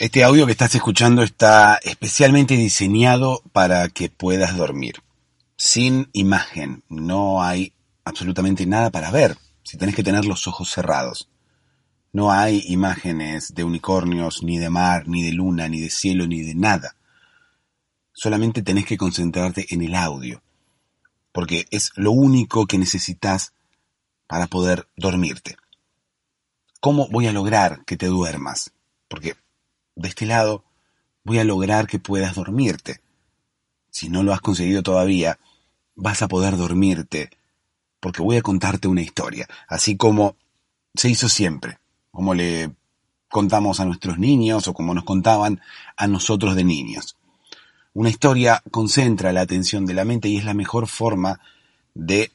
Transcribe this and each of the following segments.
Este audio que estás escuchando está especialmente diseñado para que puedas dormir. Sin imagen, no hay absolutamente nada para ver si tenés que tener los ojos cerrados. No hay imágenes de unicornios, ni de mar, ni de luna, ni de cielo, ni de nada. Solamente tenés que concentrarte en el audio, porque es lo único que necesitas para poder dormirte. ¿Cómo voy a lograr que te duermas? Porque de este lado voy a lograr que puedas dormirte. Si no lo has conseguido todavía, vas a poder dormirte, porque voy a contarte una historia, así como se hizo siempre, como le contamos a nuestros niños o como nos contaban a nosotros de niños. Una historia concentra la atención de la mente y es la mejor forma de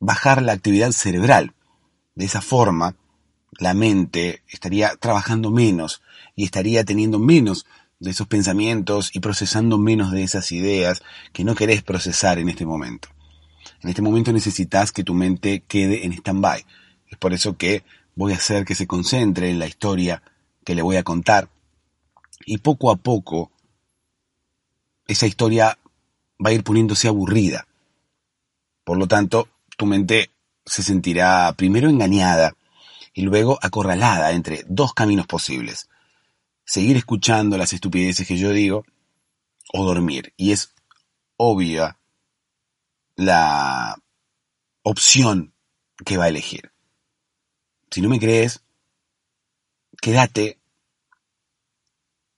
bajar la actividad cerebral. De esa forma, la mente estaría trabajando menos y estaría teniendo menos de esos pensamientos y procesando menos de esas ideas que no querés procesar en este momento. En este momento necesitas que tu mente quede en stand-by. Es por eso que voy a hacer que se concentre en la historia que le voy a contar y poco a poco esa historia va a ir poniéndose aburrida. Por lo tanto, tu mente se sentirá primero engañada y luego acorralada entre dos caminos posibles. Seguir escuchando las estupideces que yo digo o dormir. Y es obvia la opción que va a elegir. Si no me crees, quédate,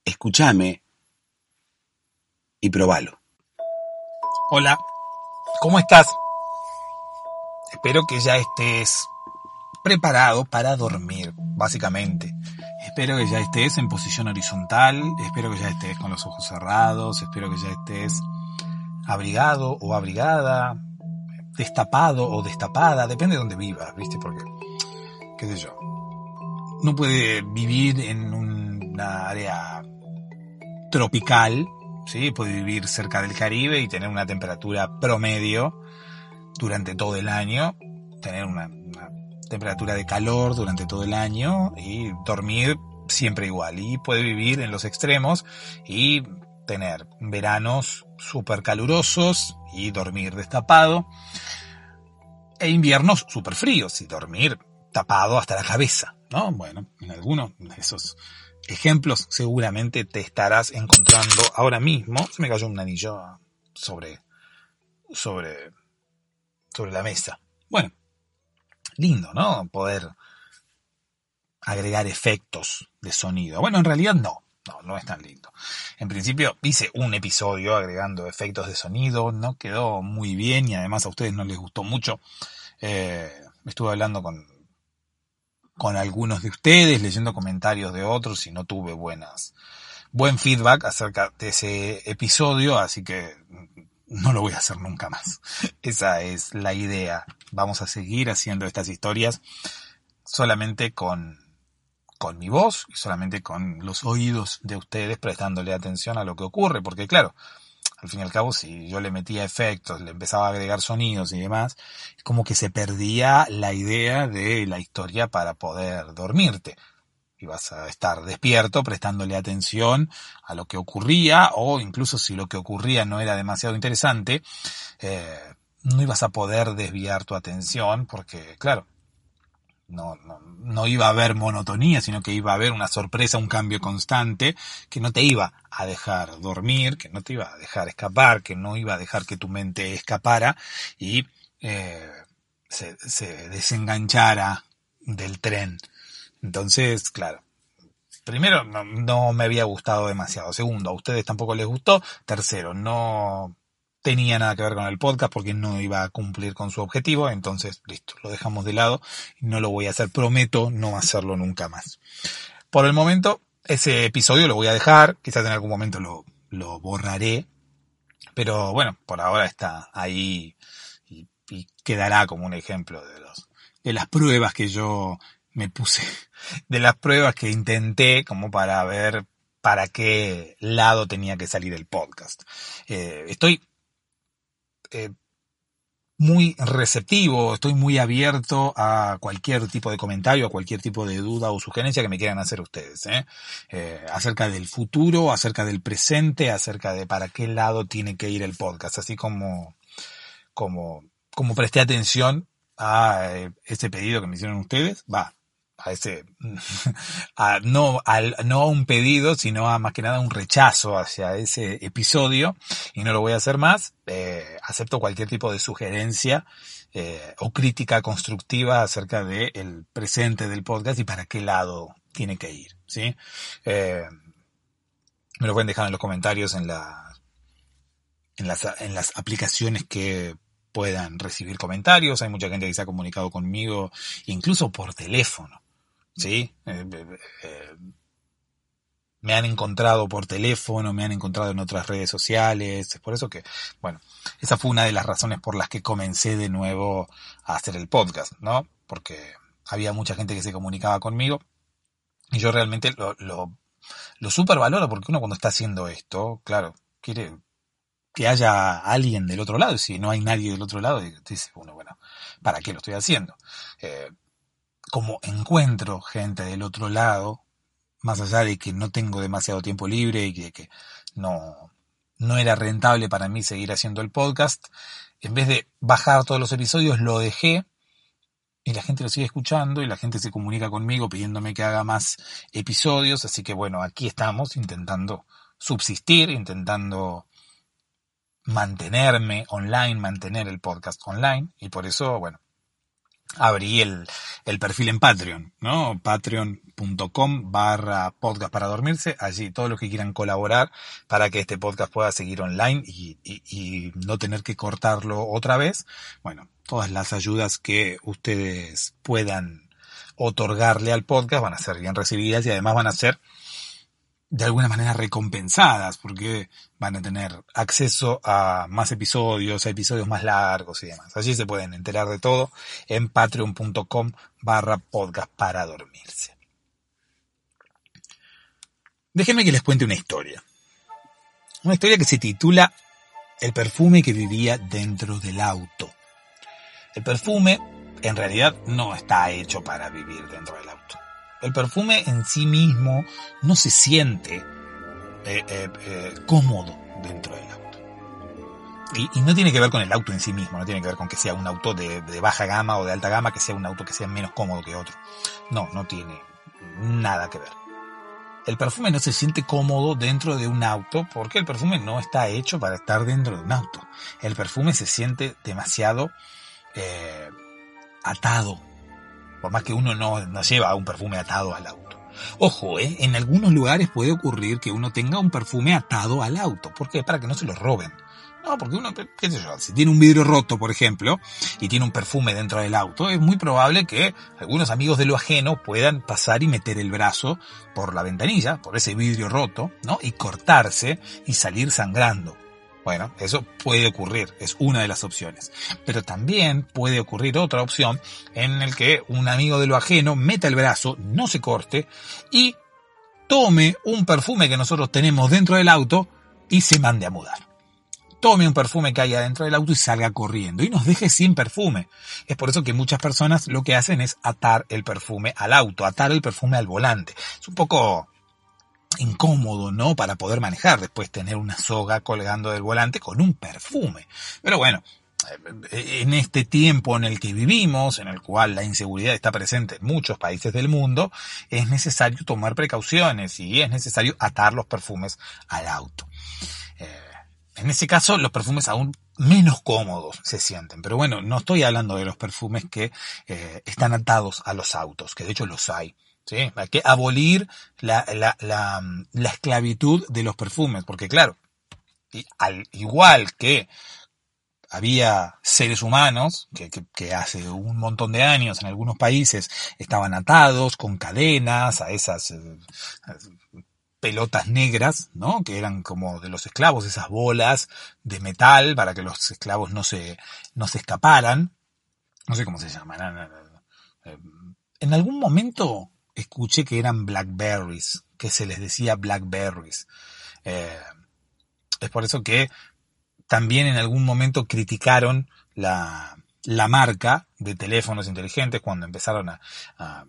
escúchame y probalo. Hola, ¿cómo estás? Espero que ya estés preparado para dormir, básicamente. Espero que ya estés en posición horizontal, espero que ya estés con los ojos cerrados, espero que ya estés abrigado o abrigada, destapado o destapada, depende de donde vivas, ¿viste? Porque, qué sé yo, no puede vivir en una área tropical, ¿sí? Puede vivir cerca del Caribe y tener una temperatura promedio durante todo el año, tener una temperatura de calor durante todo el año y dormir siempre igual. Y puede vivir en los extremos y tener veranos súper calurosos y dormir destapado. E inviernos súper fríos y dormir tapado hasta la cabeza, ¿no? Bueno, en algunos de esos ejemplos seguramente te estarás encontrando ahora mismo. Se me cayó un anillo sobre, sobre, sobre la mesa. Bueno, lindo, ¿no? Poder agregar efectos de sonido. Bueno, en realidad no. No, no es tan lindo. En principio hice un episodio agregando efectos de sonido, no quedó muy bien y además a ustedes no les gustó mucho. Eh, estuve hablando con, con algunos de ustedes, leyendo comentarios de otros y no tuve buenas, buen feedback acerca de ese episodio, así que no lo voy a hacer nunca más. Esa es la idea. Vamos a seguir haciendo estas historias solamente con, con mi voz y solamente con los oídos de ustedes prestándole atención a lo que ocurre, porque claro, al fin y al cabo, si yo le metía efectos, le empezaba a agregar sonidos y demás, como que se perdía la idea de la historia para poder dormirte ibas a estar despierto prestándole atención a lo que ocurría o incluso si lo que ocurría no era demasiado interesante, eh, no ibas a poder desviar tu atención porque, claro, no, no, no, iba a haber monotonía, sino que iba a haber una sorpresa, un cambio constante, que no te iba a dejar dormir, que no te iba a dejar escapar, que no iba a dejar que tu mente escapara y eh, se, se desenganchara del tren entonces, claro, primero, no, me había gustado demasiado. Segundo, a ustedes tampoco les gustó. Tercero, no tenía nada que ver con el podcast porque no iba a cumplir con su objetivo. Entonces, listo, lo dejamos de lado no lo voy a hacer. Prometo no hacerlo nunca más. Por el momento, ese episodio lo voy a dejar, quizás en algún momento lo, lo borraré, pero bueno, por ahora está ahí y, y, quedará como un ejemplo de los, de las pruebas que yo me puse, de las pruebas que intenté como para ver para qué lado tenía que salir el podcast. Eh, estoy eh, muy receptivo, estoy muy abierto a cualquier tipo de comentario, a cualquier tipo de duda o sugerencia que me quieran hacer ustedes, ¿eh? Acerca del futuro, acerca del presente, acerca de para qué lado tiene que ir el podcast, así como, como, como presté atención a ese pedido que me hicieron ustedes, va, a ese, no, al, no a un pedido, sino a más que nada un rechazo hacia ese episodio, y no lo voy a hacer más, eh, acepto cualquier tipo de sugerencia eh, o crítica constructiva acerca del el presente del podcast y para qué lado tiene que ir, ¿sí? Eh, me lo pueden dejar en los comentarios en la, en las, en las aplicaciones que puedan recibir comentarios. Hay mucha gente que se ha comunicado conmigo, incluso por teléfono. ¿Sí? Eh, eh, eh, me han encontrado por teléfono, me han encontrado en otras redes sociales, es por eso que, bueno, esa fue una de las razones por las que comencé de nuevo a hacer el podcast, ¿no? Porque había mucha gente que se comunicaba conmigo y yo realmente lo, lo, lo super valoro porque uno cuando está haciendo esto, claro, quiere que haya alguien del otro lado y si no hay nadie del otro lado, dice uno, bueno, ¿para qué lo estoy haciendo? Como encuentro gente del otro lado, más allá de que no tengo demasiado tiempo libre y de que no, no era rentable para mí seguir haciendo el podcast, en vez de bajar todos los episodios, lo dejé y la gente lo sigue escuchando y la gente se comunica conmigo pidiéndome que haga más episodios, así que bueno, aquí estamos intentando subsistir, intentando mantenerme online, mantener el podcast online. Y por eso, bueno, abrí el, el perfil en Patreon, ¿no? Patreon.com barra podcast para dormirse. Allí todos los que quieran colaborar para que este podcast pueda seguir online y, y, y no tener que cortarlo otra vez. Bueno, todas las ayudas que ustedes puedan otorgarle al podcast van a ser bien recibidas y además van a ser de alguna manera recompensadas porque van a tener acceso a más episodios, a episodios más largos y demás. Allí se pueden enterar de todo en patreon.com barra podcast para dormirse. Déjenme que les cuente una historia. Una historia que se titula El perfume que vivía dentro del auto. El perfume en realidad no está hecho para vivir dentro del auto el perfume en sí mismo no se siente eh, eh, eh, cómodo dentro del auto. Y, no tiene que ver con el auto en sí mismo, no tiene que ver con que sea un auto de, baja gama o de alta gama, que sea un auto que sea menos cómodo que otro. No, no tiene nada que ver. El perfume no se siente cómodo dentro de un auto porque el perfume no está hecho para estar dentro de un auto. El perfume se siente demasiado atado por más que uno no, lleva un perfume atado al auto. Ojo, ¿eh? en algunos lugares puede ocurrir que uno tenga un perfume atado al auto. ¿Por qué? Para que no se lo roben. No, porque uno, qué sé yo, si tiene un vidrio roto, por ejemplo, y tiene un perfume dentro del auto, es muy probable que algunos amigos de lo ajeno puedan pasar y meter el brazo por la ventanilla, por ese vidrio roto, ¿no? Y cortarse y salir sangrando. Bueno, eso puede ocurrir, es una de las opciones. Pero también puede ocurrir otra opción en el que un amigo de lo ajeno meta el brazo, no se corte y tome un perfume que nosotros tenemos dentro del auto y se mande a mudar. Tome un perfume que haya dentro del auto y salga corriendo y nos deje sin perfume. Es por eso que muchas personas lo que hacen es atar el perfume al auto, atar el perfume al volante. Es un poco incómodo, ¿no? Para poder manejar, después tener una soga colgando del volante con un perfume. Pero bueno, eh, en este tiempo en el que vivimos, en el cual la inseguridad está presente en muchos países del mundo, es necesario tomar precauciones y es necesario atar los perfumes al auto. Eh, en ese caso, los perfumes aún menos cómodos se sienten. Pero bueno, no estoy hablando de los perfumes que eh, están atados a los autos, que de hecho los hay. ¿Sí? Hay que abolir la, la, la, la esclavitud de los perfumes, porque claro, al igual que había seres humanos que, que, hace un montón de años en algunos países estaban atados con cadenas a esas eh, pelotas negras, ¿no? Que eran como de los esclavos, esas bolas de metal para que los esclavos no se, no se escaparan. No sé cómo se llaman. Eh, en algún momento escuché que eran blackberries, que se les decía blackberries. Eh, es por eso que también en algún momento criticaron la, la marca de teléfonos inteligentes cuando empezaron a, a,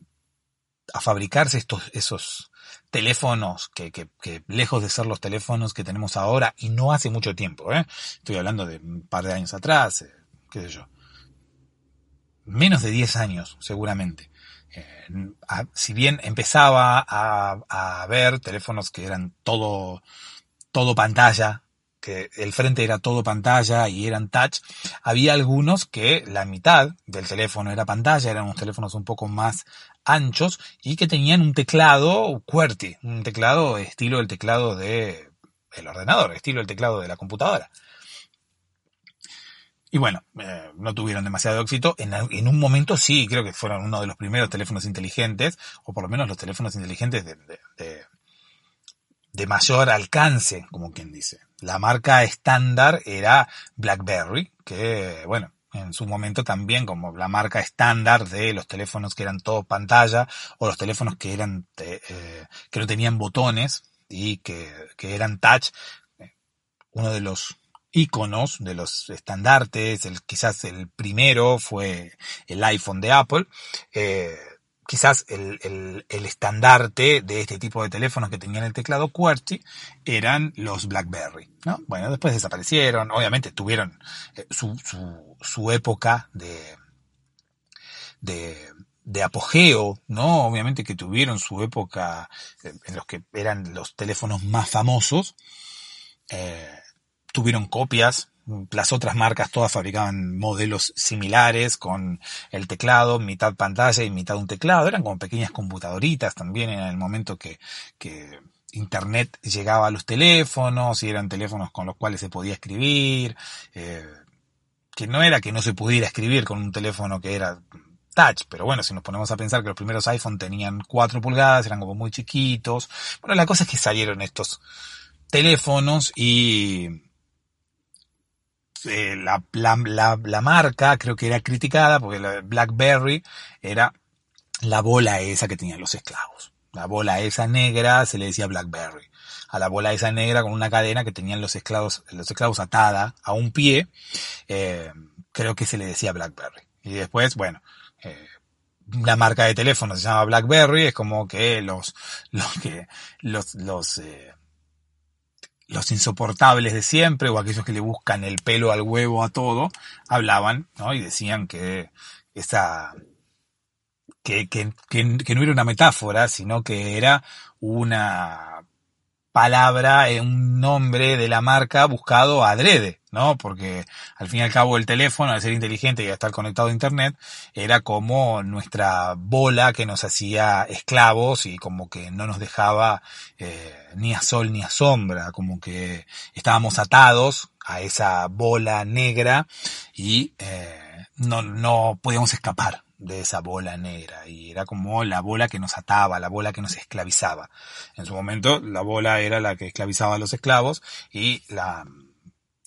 fabricarse estos, esos teléfonos que, que, lejos de ser los teléfonos que tenemos ahora y no hace mucho tiempo, ¿eh? estoy hablando de un par de años atrás, eh, qué sé yo, menos de 10 años seguramente. Si bien empezaba a, a ver teléfonos que eran todo, todo pantalla, que el frente era todo pantalla y eran touch, había algunos que la mitad del teléfono era pantalla, eran unos teléfonos un poco más anchos y que tenían un teclado QWERTY, un teclado estilo el teclado de el ordenador, estilo el teclado de la computadora. Y bueno, eh, no tuvieron demasiado éxito. En, un momento sí, creo que fueron uno de los primeros teléfonos inteligentes, o por lo menos los teléfonos inteligentes de, de, de mayor alcance, como quien dice. La marca estándar era BlackBerry, que bueno, en su momento también como la marca estándar de los teléfonos que eran todo pantalla o los teléfonos que eran eh, que no tenían botones y que, que eran touch uno de los iconos de los estandartes el quizás el primero fue el iPhone de Apple eh, quizás el, el, estandarte de este tipo de teléfonos que tenían el teclado QWERTY eran los BlackBerry, ¿no? Bueno, después desaparecieron, obviamente tuvieron eh, su, su, su época de, de, de apogeo, ¿no? Obviamente que tuvieron su época eh, en los que eran los teléfonos más famosos, tuvieron copias las otras marcas todas fabricaban modelos similares con el teclado, mitad pantalla y mitad un teclado. Eran como pequeñas computadoritas también en el momento que, que Internet llegaba a los teléfonos y eran teléfonos con los cuales se podía escribir. Eh, que no era que no se pudiera escribir con un teléfono que era touch, pero bueno, si nos ponemos a pensar que los primeros iPhone tenían 4 pulgadas, eran como muy chiquitos. Bueno, la cosa es que salieron estos teléfonos y eh, la, la, la, marca creo que era criticada porque la BlackBerry era la bola esa que tenían los esclavos. La bola esa negra se le decía BlackBerry. A la bola esa negra con una cadena que tenían los esclavos, los esclavos atada a un pie, eh, creo que se le decía BlackBerry. Y después, bueno, eh, la marca de teléfono se llama BlackBerry, es como que los, los que, los, los, eh, los insoportables de siempre o aquellos que le buscan el pelo al huevo a todo, hablaban, ¿no? Y decían que esa, que, que, que, que no era una metáfora, sino que era una palabra, un nombre de la marca buscado adrede, ¿no? Porque al fin y al cabo el teléfono, al ser inteligente y al estar conectado a internet, era como nuestra bola que nos hacía esclavos y como que no nos dejaba eh, ni a sol ni a sombra, como que estábamos atados a esa bola negra y eh, no, no podíamos escapar de esa bola negra y era como la bola que nos ataba, la bola que nos esclavizaba. En su momento la bola era la que esclavizaba a los esclavos y la,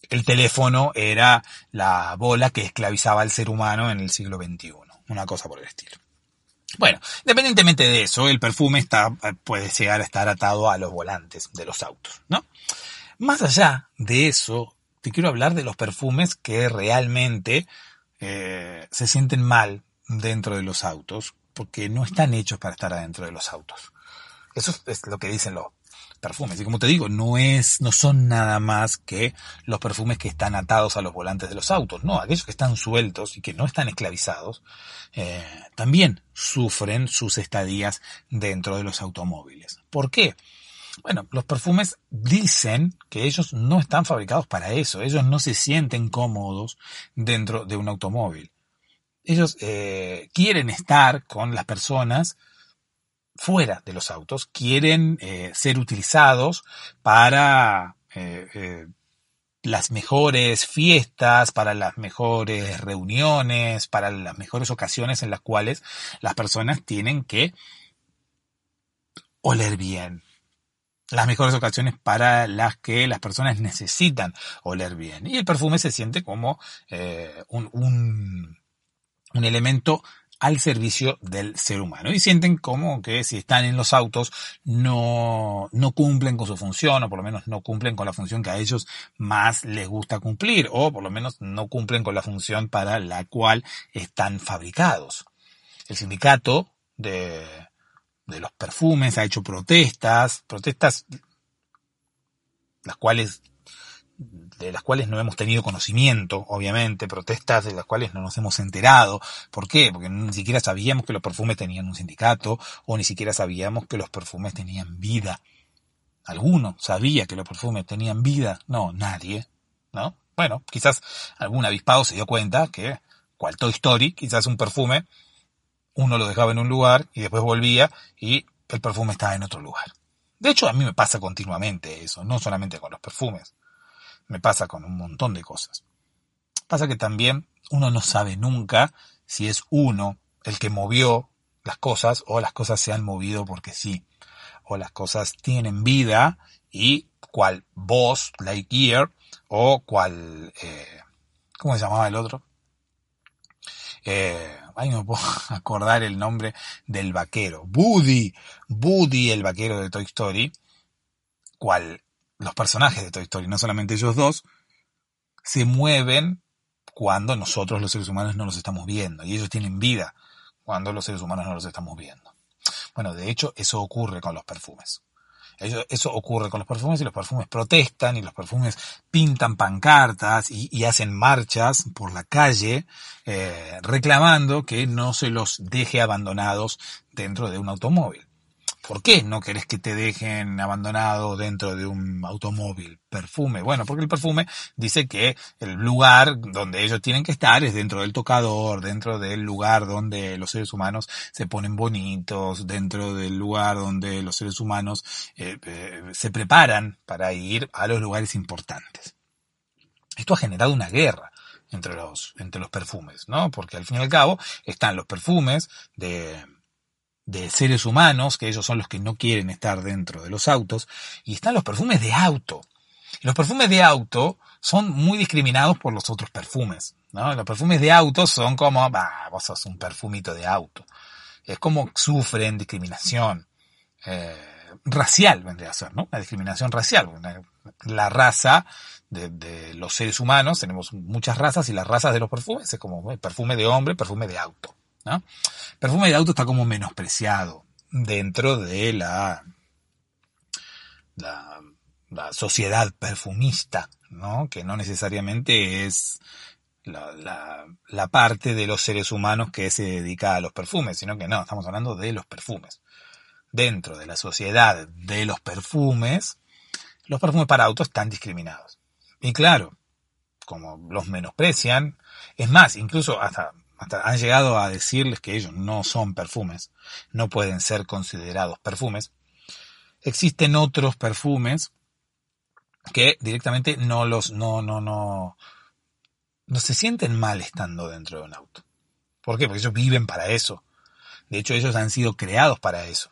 el teléfono era la bola que esclavizaba al ser humano en el siglo XXI. Una cosa por el estilo. Bueno, independientemente de eso, el perfume está, puede llegar a estar atado a los volantes de los autos, ¿no? Más allá de eso, te quiero hablar de los perfumes que realmente eh, se sienten mal dentro de los autos porque no están hechos para estar adentro de los autos. Eso es lo que dicen los perfumes. Y como te digo, no es, no son nada más que los perfumes que están atados a los volantes de los autos. No, aquellos que están sueltos y que no están esclavizados, eh, también sufren sus estadías dentro de los automóviles. ¿Por qué? Bueno, los perfumes dicen que ellos no están fabricados para eso. Ellos no se sienten cómodos dentro de un automóvil ellos eh, quieren estar con las personas fuera de los autos, quieren eh, ser utilizados para eh, las mejores fiestas, para las mejores reuniones, para las mejores ocasiones en las cuales las personas tienen que oler bien. Las mejores ocasiones para las que las personas necesitan oler bien. Y el perfume se siente como eh, un, un elemento al servicio del ser humano. Y sienten como que si están en los autos no, no cumplen con su función, o por lo menos no cumplen con la función que a ellos más les gusta cumplir, o por lo menos no cumplen con la función para la cual están fabricados. El sindicato de, de los perfumes ha hecho protestas, protestas las cuales de las cuales no hemos tenido conocimiento, obviamente, protestas de las cuales no nos hemos enterado. ¿Por qué? Porque ni siquiera sabíamos que los perfumes tenían un sindicato o ni siquiera sabíamos que los perfumes tenían vida. ¿Alguno sabía que los perfumes tenían vida? No, nadie. ¿No? Bueno, quizás algún avispado se dio cuenta que, cual Toy Story, quizás un perfume, uno lo dejaba en un lugar y después volvía y el perfume estaba en otro lugar. De hecho, a mí me pasa continuamente eso, no solamente con los perfumes me pasa con un montón de cosas. Pasa que también uno no sabe nunca si es uno el que movió las cosas o las cosas se han movido porque sí. O las cosas tienen vida y cual voz, Lightyear, o cual, eh, ¿cómo se llamaba el otro? Eh, ay, no puedo acordar el nombre del vaquero. Woody, Woody, el vaquero de Toy Story, cual los personajes de Toy Story, no solamente ellos dos, se mueven cuando nosotros los seres humanos no los estamos viendo y ellos tienen vida cuando los seres humanos no los estamos viendo. Bueno, de hecho eso ocurre con los perfumes. Eso, ocurre con los perfumes y los perfumes protestan y los perfumes pintan pancartas y, hacen marchas por la calle eh, reclamando que no se los deje abandonados dentro de un automóvil. ¿Por qué no querés que te dejen abandonado dentro de un automóvil? Perfume. Bueno, porque el perfume dice que el lugar donde ellos tienen que estar es dentro del tocador, dentro del lugar donde los seres humanos se ponen bonitos, dentro del lugar donde los seres humanos eh, eh, se preparan para ir a los lugares importantes. Esto ha generado una guerra entre los, entre los perfumes, ¿no? Porque al fin y al cabo están los perfumes de, de seres humanos, que ellos son los que no quieren estar dentro de los autos, y están los perfumes de auto. los perfumes de auto son muy discriminados por los otros perfumes. ¿no? Los perfumes de auto son como, bah, vos sos un perfumito de auto. Es como sufren discriminación eh, racial, vendría a ser, ¿no? La discriminación racial. La raza de, de, los seres humanos, tenemos muchas razas, y las razas de los perfumes es como perfume de hombre, perfume de auto. Perfume de auto está como menospreciado dentro de la, la, sociedad perfumista, ¿no? Que no necesariamente es la, la, parte de los seres humanos que se dedica a los perfumes, sino que no, estamos hablando de los perfumes. Dentro de la sociedad de los perfumes, los perfumes para autos están discriminados. Y claro, como los menosprecian, es más, incluso han llegado a decirles que ellos no son perfumes, no pueden ser considerados perfumes. Existen otros perfumes que directamente no los, no, no, no, no se sienten mal estando dentro de un auto. ¿Por qué? Porque ellos viven para eso. De hecho, ellos han sido creados para eso.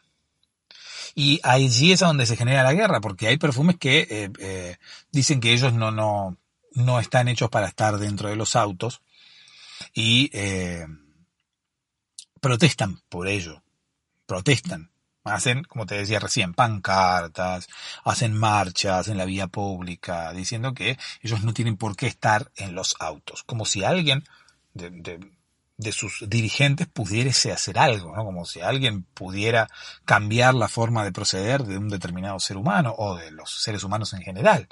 Y allí es donde se genera la guerra, porque hay perfumes que eh, eh, dicen que ellos no, no, no están hechos para estar dentro de los autos, y eh, protestan por ello, protestan. Hacen, como te decía recién, pancartas, hacen marchas en la vía pública, diciendo que ellos no tienen por qué estar en los autos, como si alguien de, de, sus dirigentes pudiese hacer algo, ¿no? como si alguien pudiera cambiar la forma de proceder de un determinado ser humano o de los seres humanos en general.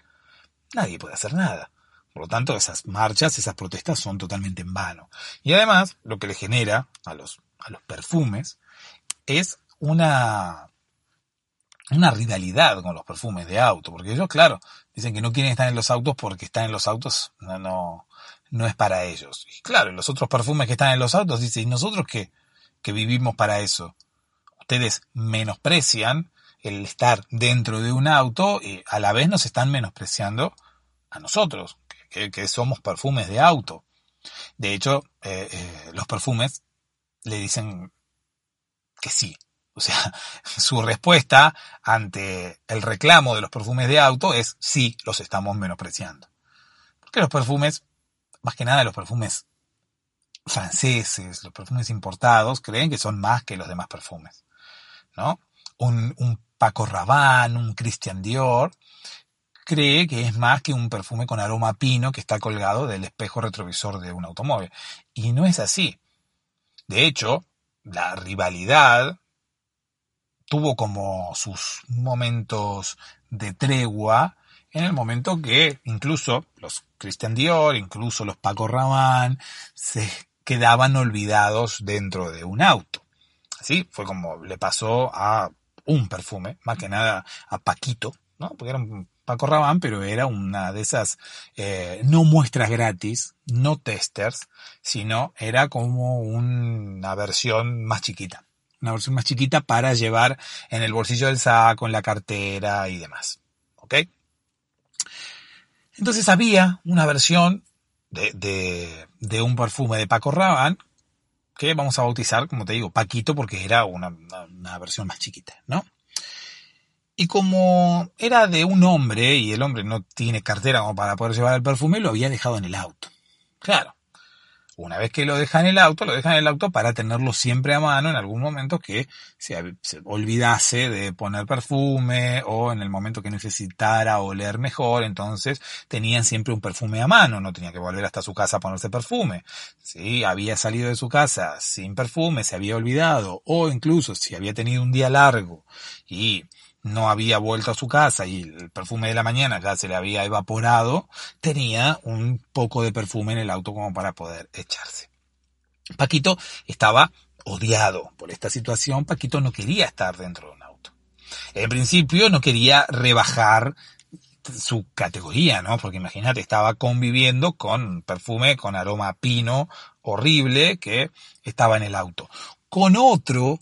Nadie puede hacer nada. Por lo tanto, esas marchas, esas protestas son totalmente en vano. Y además, lo que le genera a los, a los perfumes es una, una rivalidad con los perfumes de auto, porque ellos, claro, dicen que no quieren estar en los autos porque estar en los autos no, no, no es para ellos. Y claro, los otros perfumes que están en los autos dicen, ¿y nosotros qué? Que vivimos para eso. Ustedes menosprecian el estar dentro de un auto y a la vez nos están menospreciando a nosotros, que, somos perfumes de auto. De hecho, eh, eh, los perfumes le dicen que sí. O sea, su respuesta ante el reclamo de los perfumes de auto es sí, los estamos menospreciando. Porque los perfumes, más que nada los perfumes franceses, los perfumes importados, creen que son más que los demás perfumes. ¿No? Un, un Paco Rabanne, un Christian Dior, cree que es más que un perfume con aroma pino que está colgado del espejo retrovisor de un automóvil. Y no es así. De hecho, la rivalidad tuvo como sus momentos de tregua en el momento que incluso los Christian Dior, incluso los Paco Rabanne, se quedaban olvidados dentro de un auto. Así fue como le pasó a un perfume, más que nada a Paquito, ¿no? Porque era un Paco Rabanne, pero era una de esas eh, no muestras gratis, no testers, sino era como una versión más chiquita. Una versión más chiquita para llevar en el bolsillo del saco, en la cartera y demás. ¿Ok? Entonces había una versión de, de, de un perfume de Paco Rabanne que vamos a bautizar, como te digo, Paquito, porque era una, una versión más chiquita, ¿no? Y como era de un hombre y el hombre no tiene cartera como para poder llevar el perfume, lo había dejado en el auto. Claro. Una vez que lo deja en el auto, lo deja en el auto para tenerlo siempre a mano en algún momento que se, olvidase de poner perfume o en el momento que necesitara oler mejor, entonces tenían siempre un perfume a mano, no tenía que volver hasta su casa a ponerse perfume. Si había salido de su casa sin perfume, se había olvidado o incluso si había tenido un día largo y no había vuelto a su casa y el perfume de la mañana ya se le había evaporado, tenía un poco de perfume en el auto como para poder echarse. Paquito estaba odiado por esta situación, Paquito no quería estar dentro de un auto. En principio no quería rebajar su categoría, ¿no? Porque imagínate, estaba conviviendo con perfume con aroma pino horrible que estaba en el auto. Con otro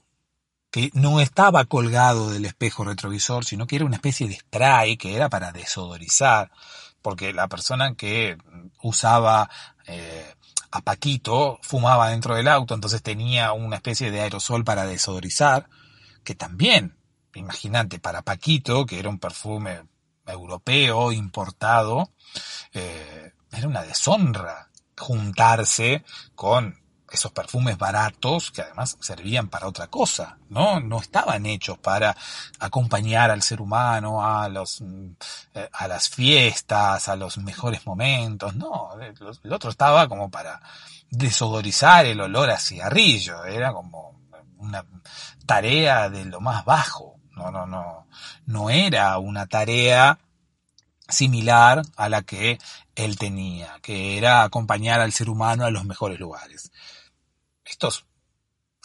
que no estaba colgado del espejo retrovisor, sino que era una especie de spray que era para desodorizar, porque la persona que usaba eh, a Paquito fumaba dentro del auto, entonces tenía una especie de aerosol para desodorizar, que también, imagínate, para Paquito, que era un perfume europeo, importado, eh, era una deshonra juntarse con esos perfumes baratos que además servían para otra cosa, ¿no? No estaban hechos para acompañar al ser humano a los, mm, eh, a las fiestas, a los mejores momentos, no. El otro estaba como para desodorizar el olor a cigarrillo, era como una tarea de lo más bajo, no, no, no, no era una tarea similar a la que él tenía, que era acompañar al ser humano a los mejores lugares estos,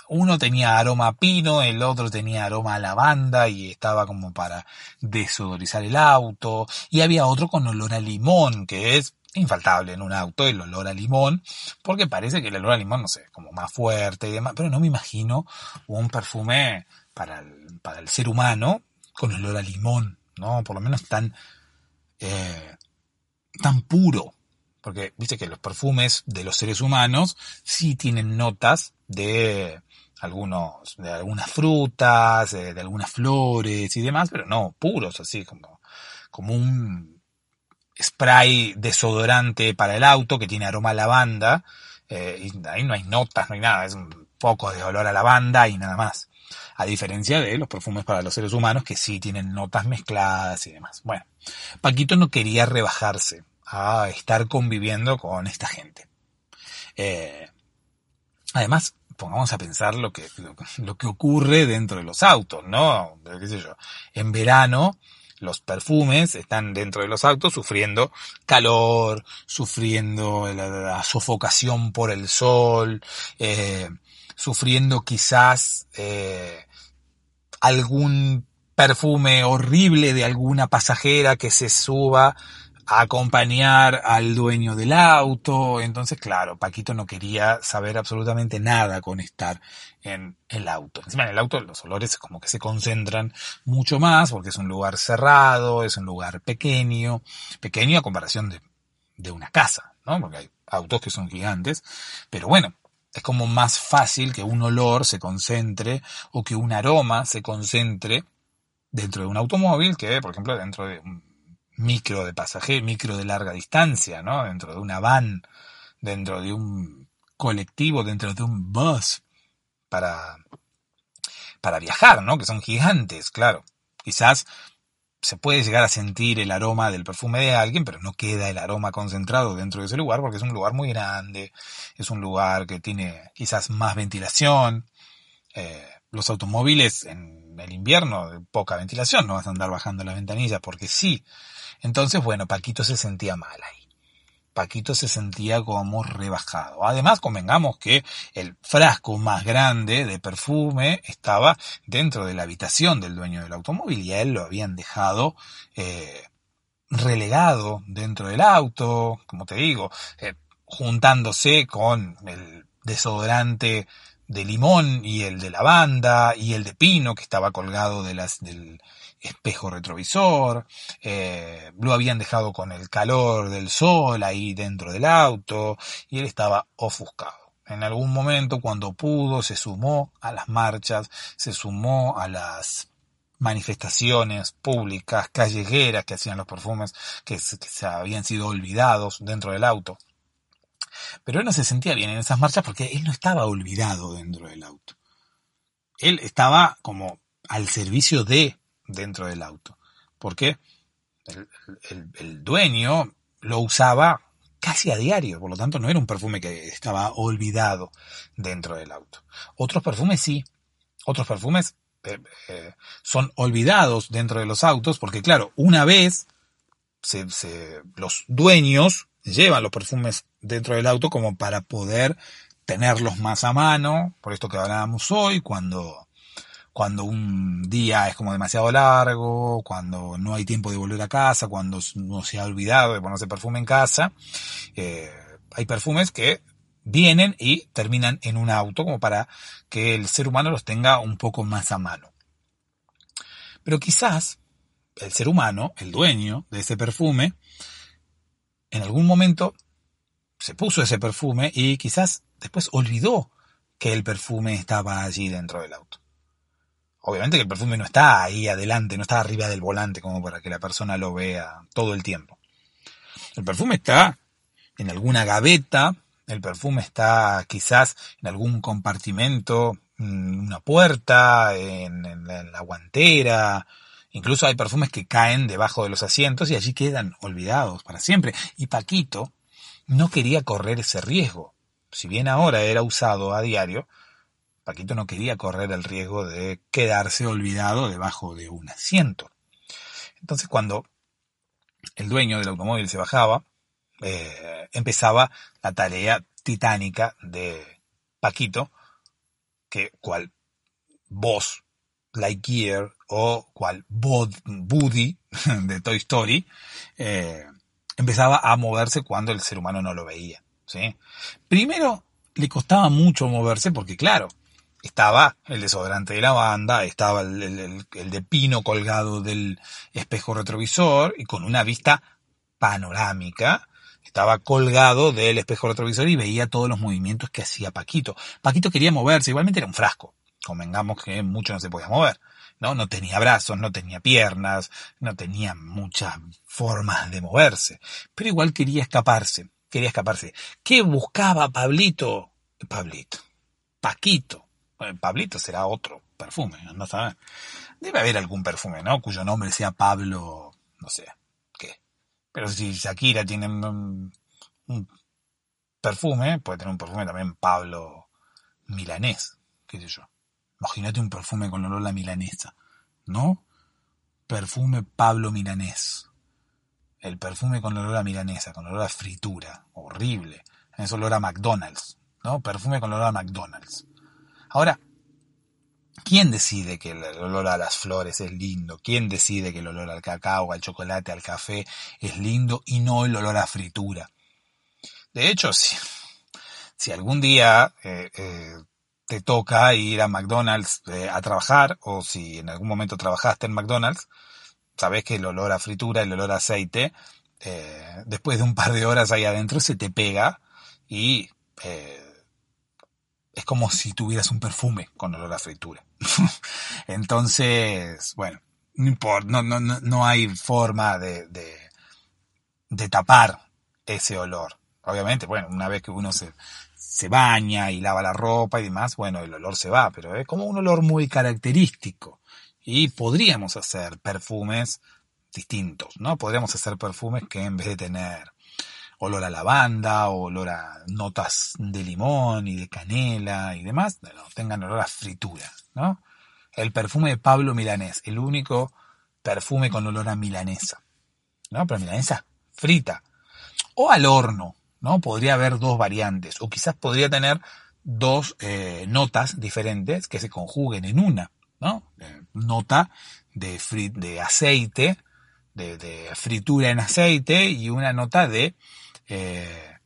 uno tenía aroma pino, el otro tenía aroma lavanda y estaba como para desodorizar el auto, y había otro con olor a limón, que es infaltable en un auto el olor a limón, porque parece que el olor a limón, no sé, como más fuerte y demás, pero no me imagino un perfume para el, para el ser humano con olor a limón, ¿no? Por lo menos tan, eh, tan puro, porque viste que los perfumes de los seres humanos sí tienen notas de algunos, de algunas frutas, de, algunas flores y demás, pero no puros, así como, como un spray desodorante para el auto que tiene aroma a lavanda, eh, y ahí no hay notas, no hay nada, es un poco de olor a lavanda y nada más. A diferencia de los perfumes para los seres humanos que sí tienen notas mezcladas y demás. Bueno, Paquito no quería rebajarse a estar conviviendo con esta gente. Eh, además, pongamos a pensar lo que, lo, que ocurre dentro de los autos, ¿no? En verano, los perfumes están dentro de los autos sufriendo calor, sufriendo la, sofocación por el sol, eh, sufriendo quizás eh, algún perfume horrible de alguna pasajera que se suba acompañar al dueño del auto. Entonces, claro, Paquito no quería saber absolutamente nada con estar en el auto. Encima en el auto los olores como que se concentran mucho más porque es un lugar cerrado, es un lugar pequeño, pequeño a comparación de, de una casa, ¿no? Porque hay autos que son gigantes, pero bueno, es como más fácil que un olor se concentre o que un aroma se concentre dentro de un automóvil que, por ejemplo, dentro de un micro de pasajeros, micro de larga distancia, ¿no? Dentro de una van, dentro de un colectivo, dentro de un bus para, para viajar, ¿no? Que son gigantes, claro. Quizás se puede llegar a sentir el aroma del perfume de alguien, pero no queda el aroma concentrado dentro de ese lugar porque es un lugar muy grande, es un lugar que tiene quizás más ventilación. Eh, los automóviles en el invierno, poca ventilación, no vas a andar bajando las ventanillas porque sí. Entonces, bueno, Paquito se sentía mal ahí. Paquito se sentía como rebajado. Además, convengamos que el frasco más grande de perfume estaba dentro de la habitación del dueño del automóvil y a él lo habían dejado eh, relegado dentro del auto, como te digo, eh, juntándose con el desodorante de limón y el de lavanda y el de pino que estaba colgado de las, del, espejo retrovisor, eh, lo habían dejado con el calor del sol ahí dentro del auto y él estaba ofuscado. En algún momento, cuando pudo, se sumó a las marchas, se sumó a las manifestaciones públicas, callejeras que hacían los perfumes que se, habían sido olvidados dentro del auto. Pero él no se sentía bien en esas marchas porque él no estaba olvidado dentro del auto. Él estaba como al servicio de dentro del auto. Porque el, el, dueño lo usaba casi a diario, por lo tanto no era un perfume que estaba olvidado dentro del auto. Otros perfumes sí, otros perfumes eh, eh, son olvidados dentro de los autos porque claro, una vez se, se, los dueños llevan los perfumes dentro del auto como para poder tenerlos más a mano, por esto que hablábamos hoy, cuando cuando un día es como demasiado largo, cuando no hay tiempo de volver a casa, cuando no se ha olvidado de ponerse perfume en casa. Eh, hay perfumes que vienen y terminan en un auto como para que el ser humano los tenga un poco más a mano. Pero quizás el ser humano, el dueño de ese perfume, en algún momento se puso ese perfume y quizás después olvidó que el perfume estaba allí dentro del auto. Obviamente que el perfume no está ahí adelante, no está arriba del volante como para que la persona lo vea todo el tiempo. El perfume está en alguna gaveta, el perfume está quizás en algún compartimento, una puerta, en, la guantera. Incluso hay perfumes que caen debajo de los asientos y allí quedan olvidados para siempre. Y Paquito no quería correr ese riesgo. Si bien ahora era usado a diario, Paquito no quería correr el riesgo de quedarse olvidado debajo de un asiento. Entonces cuando el dueño del automóvil se bajaba, eh, empezaba la tarea titánica de Paquito, que cual voz Lightyear o cual Woody de Toy Story, eh, empezaba a moverse cuando el ser humano no lo veía. ¿sí? Primero le costaba mucho moverse porque claro, estaba el desodorante de lavanda, estaba el, de pino colgado del espejo retrovisor y con una vista panorámica. Estaba colgado del espejo retrovisor y veía todos los movimientos que hacía Paquito. Paquito quería moverse, igualmente era un frasco. Convengamos que mucho no se podía mover. ¿no? No tenía brazos, no tenía piernas, no tenía muchas formas de moverse. Pero igual quería escaparse, quería escaparse. ¿Qué buscaba Pablito? Pablito. Paquito Pablito será otro perfume, no sabes. Debe haber algún perfume, ¿no? Cuyo nombre sea Pablo, no sé, qué. Pero si Shakira tiene un, perfume, puede tener un perfume también Pablo milanés, qué sé yo. Imagínate un perfume con olor a milanesa, ¿no? Perfume Pablo milanés. El perfume con olor a milanesa, con olor a fritura, horrible. Es olor a McDonald's, ¿no? Perfume con olor a McDonald's. Ahora, ¿Quién decide que el olor a las flores es lindo? ¿Quién decide que el olor al cacao, al chocolate, al café es lindo y no el olor a fritura? De hecho, si, si algún día eh, eh, te toca ir a McDonald's eh, a trabajar o si en algún momento trabajaste en McDonald's, sabes que el olor a fritura, el olor a aceite, después de un par de horas ahí adentro se te pega y es como si tuvieras un perfume con olor a fritura. Entonces, bueno, no importa, no, no, no hay forma de, de, tapar ese olor. Obviamente, bueno, una vez que uno se, se baña y lava la ropa y demás, bueno, el olor se va, pero es como un olor muy característico. Y podríamos hacer perfumes distintos, ¿no? Podríamos hacer perfumes que en vez de tener olor a lavanda, olor a notas de limón y de canela y demás, no, tengan olor a fritura, ¿no? El perfume de Pablo Milanés, el único perfume con olor a milanesa, ¿no? Pero milanesa frita o al horno, ¿no? Podría haber dos variantes o quizás podría tener dos eh, notas diferentes que se conjuguen en una, ¿no? Eh, nota de, de aceite, de, de fritura en aceite y una nota de eh,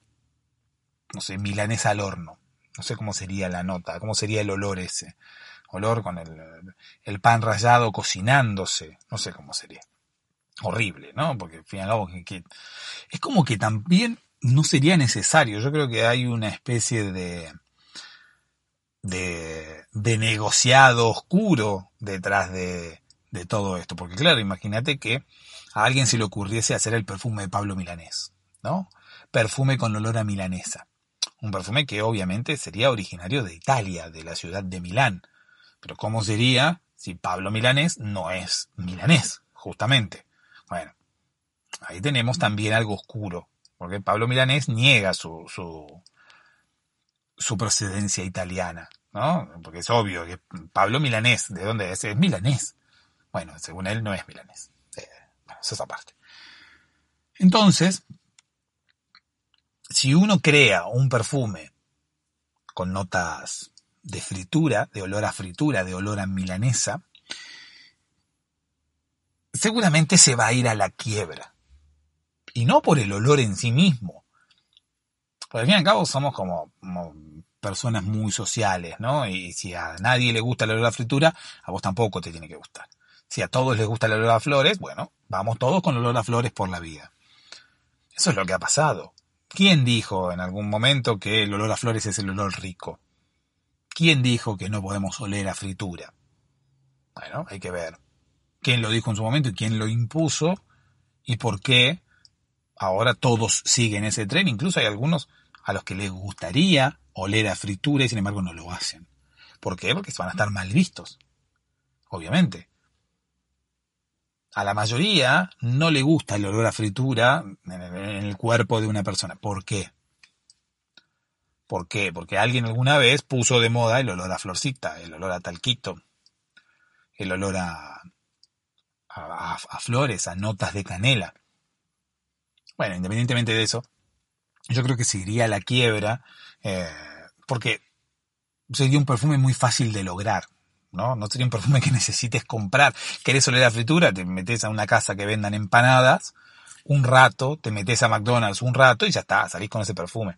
no sé, milanesa al horno. No sé cómo sería la nota, cómo sería el olor ese. Olor con el, el pan rallado cocinándose. No sé cómo sería. Horrible, ¿no? Porque al fin y al cabo es como que también no sería necesario. Yo creo que hay una especie de, de, de negociado oscuro detrás de, de todo esto. Porque claro, imagínate que a alguien se le ocurriese hacer el perfume de Pablo Milanés, ¿no? Perfume con olor a milanesa. Un perfume que obviamente sería originario de Italia, de la ciudad de Milán. Pero ¿cómo sería si Pablo Milanés no es milanés, justamente? Bueno, ahí tenemos también algo oscuro, porque Pablo Milanés niega su, su, su procedencia italiana, ¿no? Porque es obvio que Pablo Milanés, ¿de dónde es? Es milanés. Bueno, según él no es milanés. Eh, bueno, es aparte. Entonces, si uno crea un perfume con notas de fritura, de olor a fritura, de olor a milanesa, seguramente se va a ir a la quiebra. Y no por el olor en sí mismo. Porque al fin y al cabo somos como, personas muy sociales, ¿no? Y si a nadie le gusta el olor a fritura, a vos tampoco te tiene que gustar. Si a todos les gusta el olor a flores, bueno, vamos todos con el olor a flores por la vida. Eso es lo que ha pasado. ¿Quién dijo en algún momento que el olor a flores es el olor rico? ¿Quién dijo que no podemos oler a fritura? Bueno, hay que ver quién lo dijo en su momento y quién lo impuso y por qué ahora todos siguen ese tren. Incluso hay algunos a los que les gustaría oler a fritura y sin embargo no lo hacen. ¿Por qué? Porque van a estar mal vistos. Obviamente a la mayoría no le gusta el olor a fritura en el cuerpo de una persona. ¿Por qué? ¿Por qué? Porque alguien alguna vez puso de moda el olor a florcita, el olor a talquito, el olor a, a, flores, a notas de canela. Bueno, independientemente de eso, yo creo que seguiría la quiebra eh, porque sería un perfume muy fácil de lograr. ¿No? No sería un perfume que necesites comprar. ¿Querés oler a fritura? Te metes a una casa que vendan empanadas, un rato, te metes a McDonald's un rato y ya está, salís con ese perfume.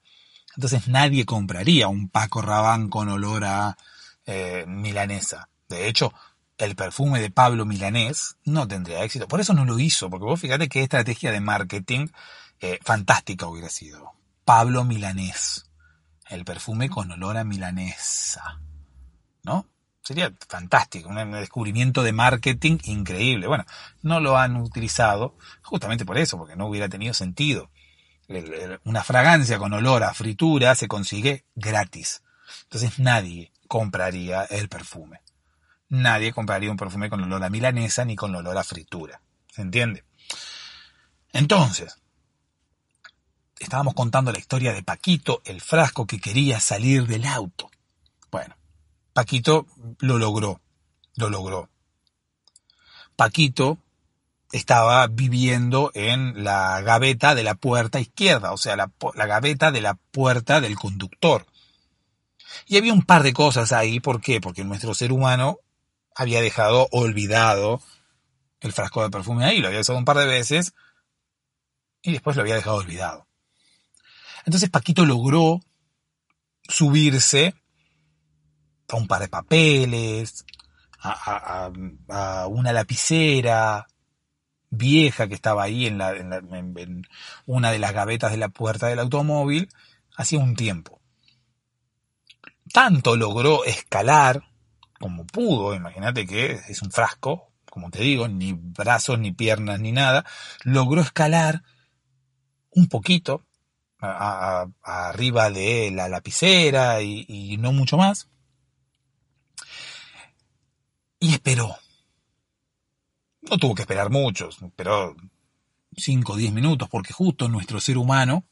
Entonces nadie compraría un Paco Rabanne con olor a eh, milanesa. De hecho, el perfume de Pablo Milanés no tendría éxito. Por eso no lo hizo, porque vos fíjate qué estrategia de marketing eh, fantástica hubiera sido. Pablo Milanés. El perfume con olor a milanesa. ¿No? Sería fantástico, un descubrimiento de marketing increíble. Bueno, no lo han utilizado justamente por eso, porque no hubiera tenido sentido. Una fragancia con olor a fritura se consigue gratis. Entonces nadie compraría el perfume. Nadie compraría un perfume con olor a milanesa ni con olor a fritura. ¿Se entiende? Entonces, estábamos contando la historia de Paquito, el frasco que quería salir del auto. Bueno, Paquito lo logró, lo logró. Paquito estaba viviendo en la gaveta de la puerta izquierda, o sea, la, gaveta de la puerta del conductor. Y había un par de cosas ahí, ¿por qué? Porque nuestro ser humano había dejado olvidado el frasco de perfume ahí, lo había usado un par de veces y después lo había dejado olvidado. Entonces Paquito logró subirse a un par de papeles, a, una lapicera vieja que estaba ahí en, la, en una de las gavetas de la puerta del automóvil hacía un tiempo. Tanto logró escalar como pudo, imagínate que es un frasco, como te digo, ni brazos, ni piernas, ni nada, logró escalar un poquito arriba de la lapicera y, no mucho más. Y esperó. No tuvo que esperar mucho, esperó 5 o 10 minutos, porque justo nuestro ser humano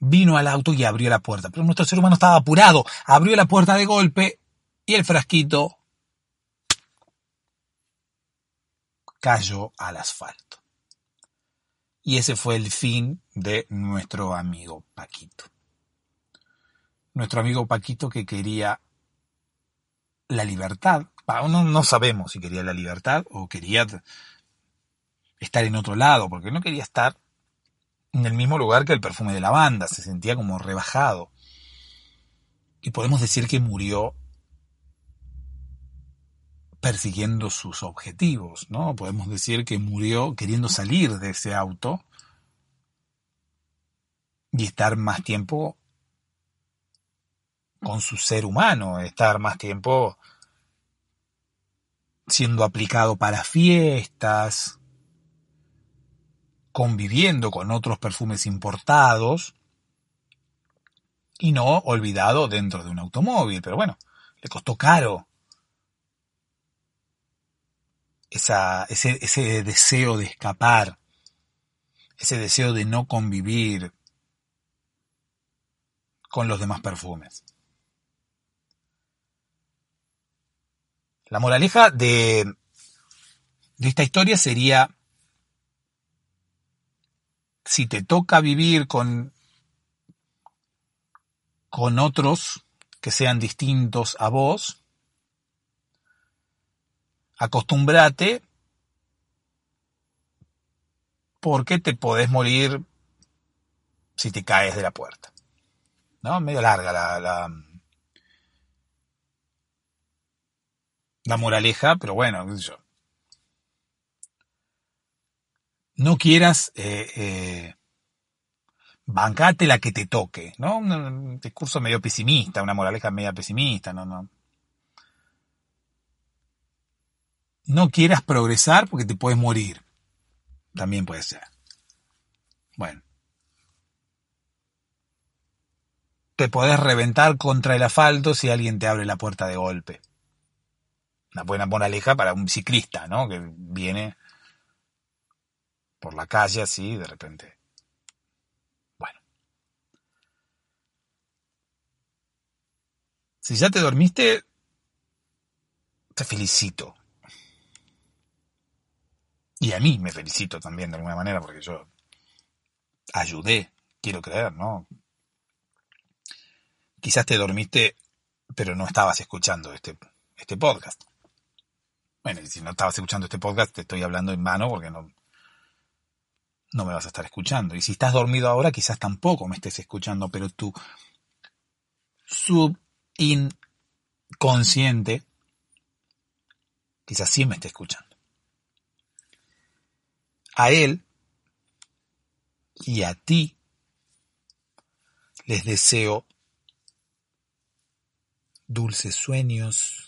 vino al auto y abrió la puerta. Pero nuestro ser humano estaba apurado, abrió la puerta de golpe y el frasquito cayó al asfalto. Y ese fue el fin de nuestro amigo Paquito. Nuestro amigo Paquito que quería la libertad. No, no sabemos si quería la libertad o quería estar en otro lado, porque no quería estar en el mismo lugar que el perfume de la banda, se sentía como rebajado. Y podemos decir que murió persiguiendo sus objetivos, ¿no? Podemos decir que murió queriendo salir de ese auto y estar más tiempo con su ser humano, estar más tiempo siendo aplicado para fiestas, conviviendo con otros perfumes importados y no olvidado dentro de un automóvil. Pero bueno, le costó caro esa, ese, ese deseo de escapar, ese deseo de no convivir con los demás perfumes. La moraleja de, esta historia sería, si te toca vivir con, con otros que sean distintos a vos, acostúmbrate porque te podés morir si te caes de la puerta. ¿No? Medio larga la, la, moraleja, pero bueno, qué sé yo. No quieras eh, eh, bancate la que te toque, ¿no? Un discurso medio pesimista, una moraleja media pesimista, no, no. no quieras progresar porque te puedes morir. También puede ser. Bueno. Te podés reventar contra el asfalto si alguien te abre la puerta de golpe. Una buena moraleja para un ciclista, ¿no? Que viene por la calle así de repente. Bueno. Si ya te dormiste, te felicito. Y a mí me felicito también de alguna manera porque yo ayudé, quiero creer, ¿no? Quizás te dormiste, pero no estabas escuchando este, este podcast. Bueno, si no estabas escuchando este podcast, te estoy hablando en mano porque no, no me vas a estar escuchando. Y si estás dormido ahora, quizás tampoco me estés escuchando, pero tu subinconsciente quizás sí me esté escuchando. A él y a ti les deseo dulces sueños